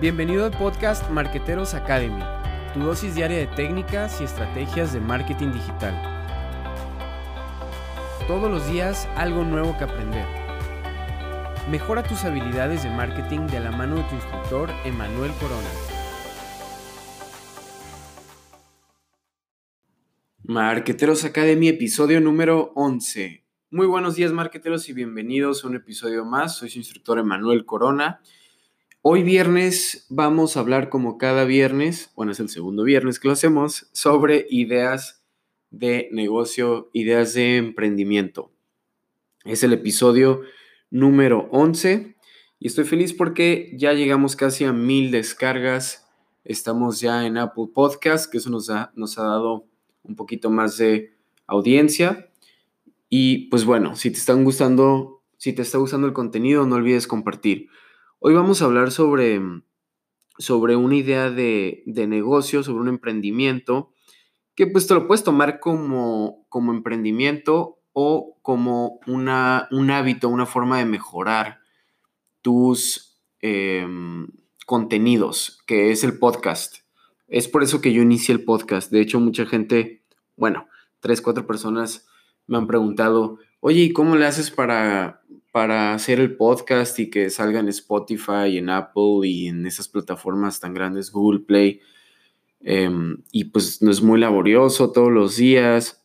Bienvenido al podcast Marqueteros Academy, tu dosis diaria de técnicas y estrategias de marketing digital. Todos los días algo nuevo que aprender. Mejora tus habilidades de marketing de la mano de tu instructor Emanuel Corona. Marqueteros Academy, episodio número 11. Muy buenos días marqueteros y bienvenidos a un episodio más. Soy su instructor Emanuel Corona Hoy viernes vamos a hablar como cada viernes, bueno, es el segundo viernes que lo hacemos, sobre ideas de negocio, ideas de emprendimiento. Es el episodio número 11 y estoy feliz porque ya llegamos casi a mil descargas. Estamos ya en Apple Podcast, que eso nos ha, nos ha dado un poquito más de audiencia. Y pues bueno, si te están gustando, si te está gustando el contenido, no olvides compartir. Hoy vamos a hablar sobre, sobre una idea de, negocio, sobre un emprendimiento, que pues te lo puedes tomar como, como emprendimiento o como una, un hábito, una forma de mejorar tus em, contenidos, que es el podcast. Es por eso que yo inicié el podcast. De hecho, mucha gente, bueno, tres, cuatro personas me han preguntado, oye, ¿y cómo le haces para, para hacer el podcast y que salga en Spotify, en Apple y en esas plataformas tan grandes, Google Play. Em, y pues no es muy laborioso todos los días.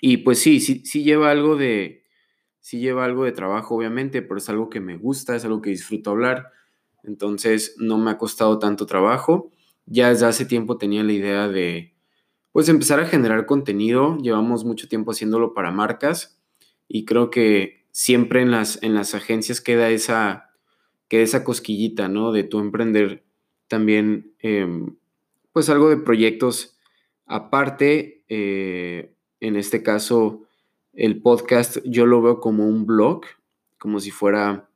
Y pues sí, sí, sí lleva algo de, sí lleva algo de trabajo, obviamente, pero es algo que me gusta, es algo que disfruto hablar. Entonces no me ha costado tanto trabajo. Ya desde hace tiempo tenía la idea de, pues empezar a generar contenido. Llevamos mucho tiempo haciéndolo para marcas y creo que siempre en las, en las agencias queda esa, queda esa cosquillita, ¿no? De tu emprender también, em, pues algo de proyectos aparte. Eh, en este caso, el podcast yo lo veo como un blog, como si fuera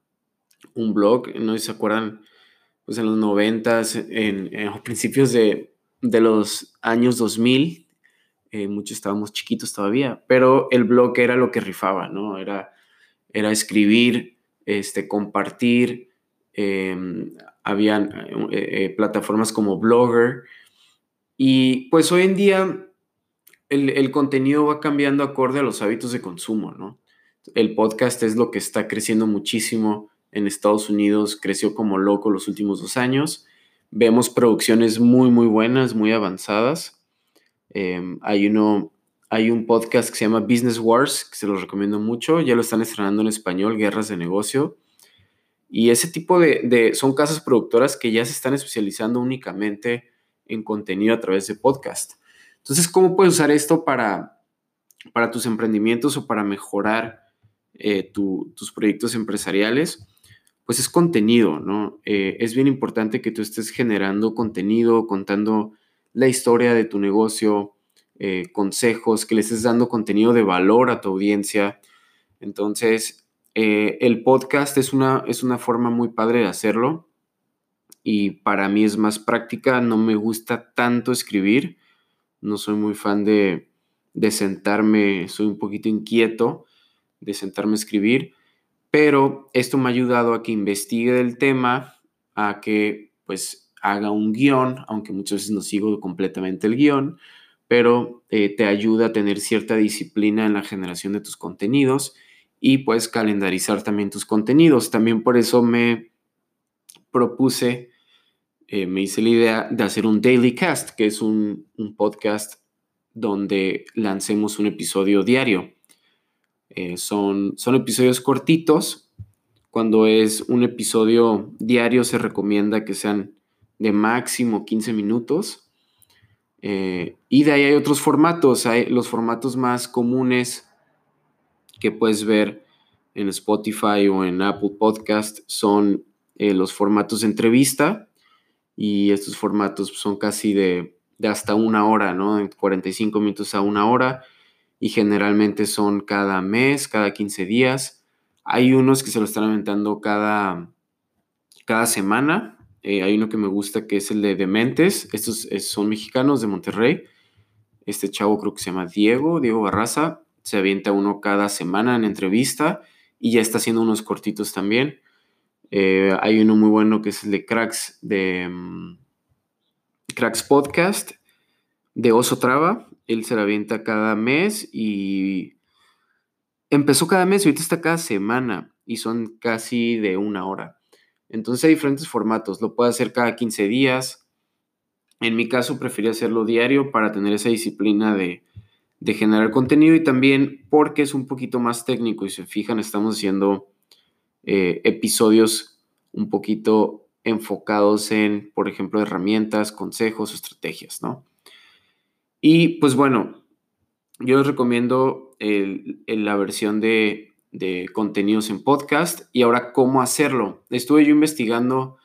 un blog, no se acuerdan, pues en los noventas, en, en principios de, de, los años 2000, eh, muchos estábamos chiquitos todavía, pero el blog era lo que rifaba, ¿no? Era era escribir, este, compartir. Em, habían eh, eh, plataformas como Blogger. Y pues hoy en día el, contenido va cambiando acorde a los hábitos de consumo, ¿no? El podcast es lo que está creciendo muchísimo en Estados Unidos, creció como loco los últimos dos años. Vemos producciones muy, muy buenas, muy avanzadas. Em, hay uno hay un podcast que se llama Business Wars, que se los recomiendo mucho. Ya lo están estrenando en español, Guerras de Negocio. Y ese tipo de, son casas productoras que ya se están especializando únicamente en contenido a través de podcast. Entonces, ¿cómo puedes usar esto para, para tus emprendimientos o para mejorar eh, tus proyectos empresariales? Pues es contenido, ¿no? Eh, es bien importante que tú estés generando contenido, contando la historia de tu negocio, eh, consejos, que le estés dando contenido de valor a tu audiencia. Entonces, eh, el podcast es una, es una forma muy padre de hacerlo y para mí es más práctica. No me gusta tanto escribir, no soy muy fan de, de sentarme, soy un poquito inquieto de sentarme a escribir, pero esto me ha ayudado a que investigue el tema, a que pues haga un guion, aunque muchas veces no sigo completamente el guion, pero eh, te ayuda a tener cierta disciplina en la generación de tus contenidos y puedes calendarizar también tus contenidos. También por eso me propuse, eh, me hice la idea de hacer un daily cast, que es un, podcast donde lancemos un episodio diario. Eh, son, son episodios cortitos. Cuando es un episodio diario se recomienda que sean de máximo 15 minutos eh, y de ahí hay otros formatos, hay los formatos más comunes que puedes ver en Spotify o en Apple Podcast son eh, los formatos de entrevista y estos formatos son casi de, hasta una hora, ¿no? En 45 minutos a una hora y generalmente son cada mes, cada 15 días. Hay unos que se lo están aventando cada, cada semana, eh, hay uno que me gusta que es el de Dementes. Estos son mexicanos de Monterrey. Este chavo creo que se llama Diego, Diego Barraza. Se avienta uno cada semana en entrevista y ya está haciendo unos cortitos también. Eh, hay uno muy bueno que es el de Cracks, de mm, Cracks Podcast, de Oso Traba. Él se la avienta cada mes y empezó cada mes ahorita está cada semana y son casi de una hora. Entonces hay diferentes formatos. Lo puede hacer cada 15 días. En mi caso preferí hacerlo diario para tener esa disciplina de, generar contenido y también porque es un poquito más técnico y se fijan, estamos haciendo eh, episodios un poquito enfocados en, por ejemplo, herramientas, consejos, estrategias, ¿no? Y pues bueno, yo les recomiendo la versión de, contenidos en podcast y ahora cómo hacerlo. Estuve yo investigando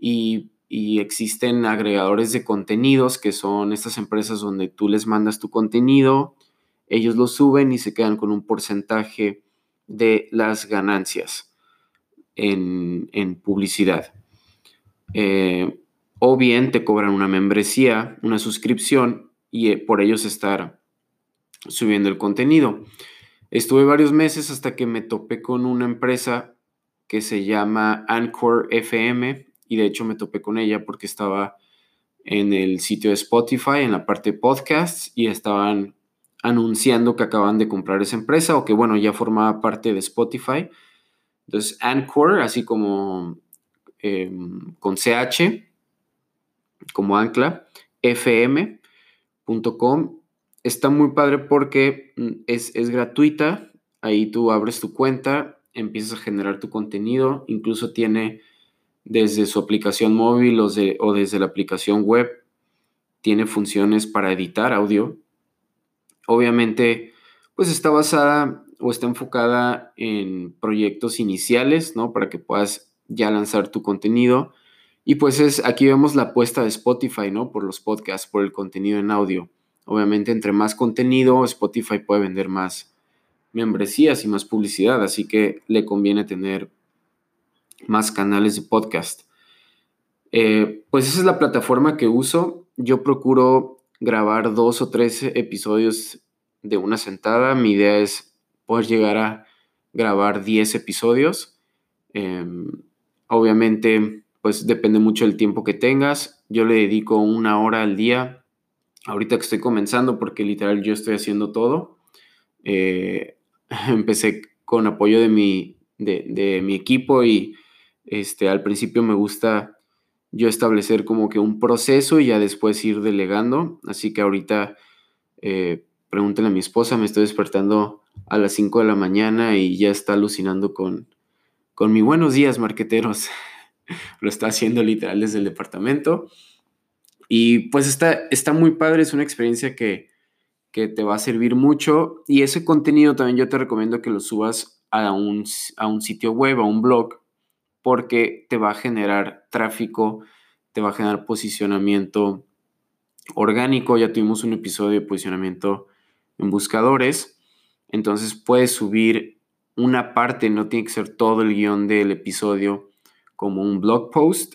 y, y, existen agregadores de contenidos que son estas empresas donde tú les mandas tu contenido, ellos lo suben y se quedan con un porcentaje de las ganancias en, en publicidad. Eh, o bien te cobran una membresía, una suscripción y eh, por ellos estar subiendo el contenido. Estuve varios meses hasta que me topé con una empresa que se llama Anchor FM y de hecho me topé con ella porque estaba en el sitio de Spotify, en la parte de podcasts y estaban anunciando que acaban de comprar esa empresa o que bueno, ya formaba parte de Spotify. Entonces Anchor, así como em, con CH, como ancla, fm Está muy padre porque mm, es, gratuita. Ahí tú abres tu cuenta, empiezas a generar tu contenido. Incluso tiene desde su aplicación móvil o, o desde la aplicación web, tiene funciones para editar audio. Obviamente, pues está basada o está enfocada en proyectos iniciales, ¿no? Para que puedas ya lanzar tu contenido. Y pues es, aquí vemos la apuesta de Spotify, ¿no? Por los podcasts, por el contenido en audio. Obviamente, entre más contenido, Spotify puede vender más membresías y más publicidad, así que le conviene tener más canales de podcast. Eh, pues esa es la plataforma que uso. Yo procuro grabar dos o tres episodios de una sentada. Mi idea es poder llegar a grabar 10 episodios. Em, obviamente pues depende mucho del tiempo que tengas. Yo le dedico una hora al día, ahorita que estoy comenzando, porque literal yo estoy haciendo todo. Eh, empecé con apoyo de mi, de, mi equipo y este, al principio me gusta yo establecer como que un proceso y ya después ir delegando. Así que ahorita eh, pregúntenle a mi esposa, me estoy despertando a las 5 de la mañana y ya está alucinando con, con mi buenos días, marqueteros. lo está haciendo literal desde el departamento. Y pues está, está muy padre, es una experiencia que, que te va a servir mucho. Y ese contenido también yo te recomiendo que lo subas a un, a un sitio web, a un blog, porque te va a generar tráfico, te va a generar posicionamiento orgánico. Ya tuvimos un episodio de posicionamiento en buscadores. Entonces puedes subir una parte, no tiene que ser todo el guion del episodio como un blog post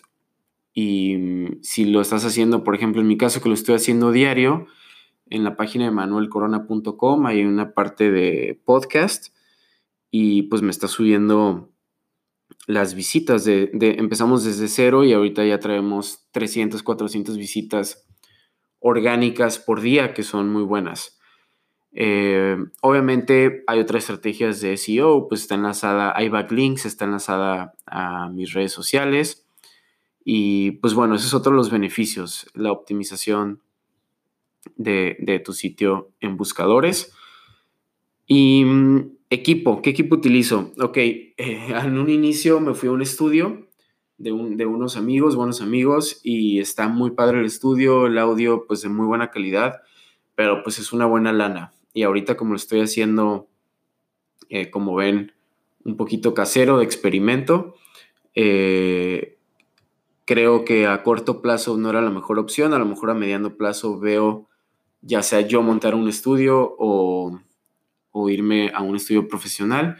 y mm, si lo estás haciendo, por ejemplo, en mi caso que lo estoy haciendo diario, en la página de manuelcorona.com hay una parte de podcast y pues me está subiendo las visitas de, empezamos desde cero y ahorita ya traemos 300, 400 visitas orgánicas por día que son muy buenas. Eh, obviamente hay otras estrategias de SEO, pues está enlazada, hay backlinks, está enlazada a mis redes sociales. Y pues bueno, ese es otro de los beneficios, la optimización de, tu sitio en buscadores. Y mm, equipo, ¿qué equipo utilizo? Ok, eh, en un inicio me fui a un estudio de, unos amigos, buenos amigos, y está muy padre el estudio, el audio pues de muy buena calidad, pero pues es una buena lana y ahorita como lo estoy haciendo, eh, como ven, un poquito casero de experimento, eh, creo que a corto plazo no era la mejor opción, a lo mejor a mediano plazo veo ya sea yo montar un estudio o, irme a un estudio profesional.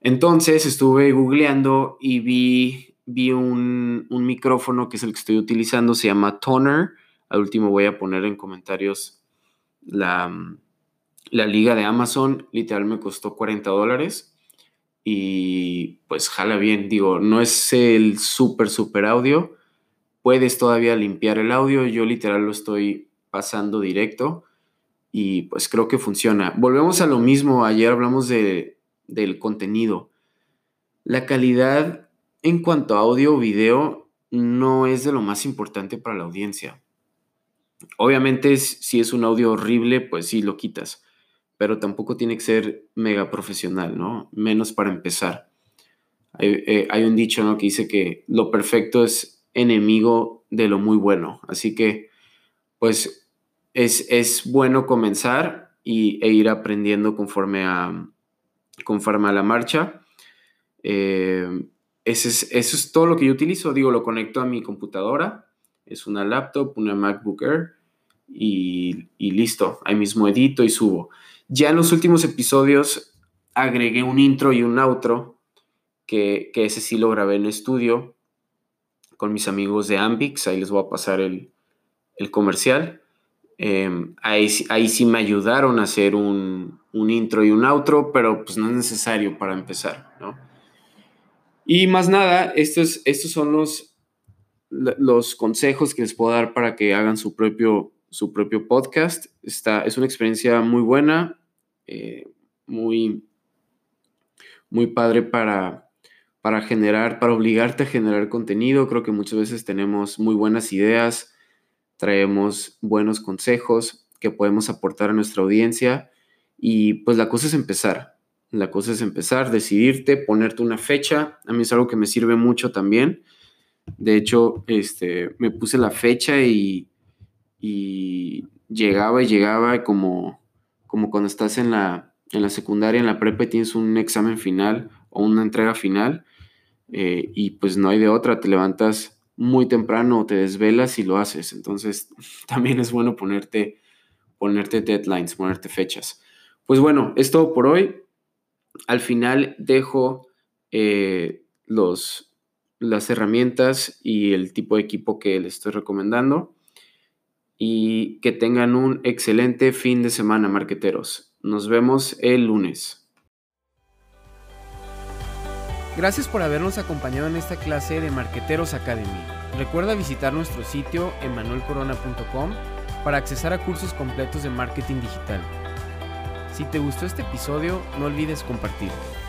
Entonces estuve googleando y vi, vi un, un, micrófono que es el que estoy utilizando, se llama Toner. Al último voy a poner en comentarios la, la liga de Amazon literal me costó 40 dólares y pues jala bien. Digo, no es el súper, súper audio. Puedes todavía limpiar el audio. Yo literal lo estoy pasando directo y pues creo que funciona. Volvemos a lo mismo. Ayer hablamos de, del contenido. La calidad en cuanto a audio o video no es de lo más importante para la audiencia. Obviamente si es un audio horrible, pues sí lo quitas, pero tampoco tiene que ser mega profesional, ¿no? Menos para empezar. Hay, eh, un dicho, ¿no? Que dice que lo perfecto es enemigo de lo muy bueno. Así que, pues, es, es bueno comenzar y, e ir aprendiendo conforme a, conforme a la marcha. Eh, es, eso es todo lo que yo utilizo. Digo, lo conecto a mi computadora. Es una laptop, una MacBook Air y, listo. Ahí mismo edito y subo. Ya en los últimos episodios agregué un intro y un outro que, ese sí lo grabé en estudio con mis amigos de Ambix. Ahí les voy a pasar el, comercial. Em, ahí, ahí, sí me ayudaron a hacer un, un, intro y un outro, pero pues no es necesario para empezar, ¿no? Y más nada, estos, estos son los, los consejos que les puedo dar para que hagan su propio, su propio podcast. Está, es una experiencia muy buena, eh, muy, muy padre para, para generar, para obligarte a generar contenido. Creo que muchas veces tenemos muy buenas ideas, traemos buenos consejos que podemos aportar a nuestra audiencia y pues la cosa es empezar. La cosa es empezar, decidirte, ponerte una fecha. A mí es algo que me sirve mucho también. De hecho, este, me puse la fecha y, llegaba y llegaba como, como cuando estás en la, en la secundaria, en la prepa y tienes un examen final o una entrega final eh, y pues no hay de otra, te levantas muy temprano te desvelas y lo haces. Entonces también es bueno ponerte, ponerte deadlines, ponerte fechas. Pues bueno, es todo por hoy. Al final dejo eh, los, las herramientas y el tipo de equipo que les estoy recomendando. Y que tengan un excelente fin de semana, marqueteros. Nos vemos el lunes. Gracias por habernos acompañado en esta clase de Marqueteros Academy. Recuerda visitar nuestro sitio emanuelcorona.com para accesar a cursos completos de marketing digital. Si te gustó este episodio, no olvides compartirlo.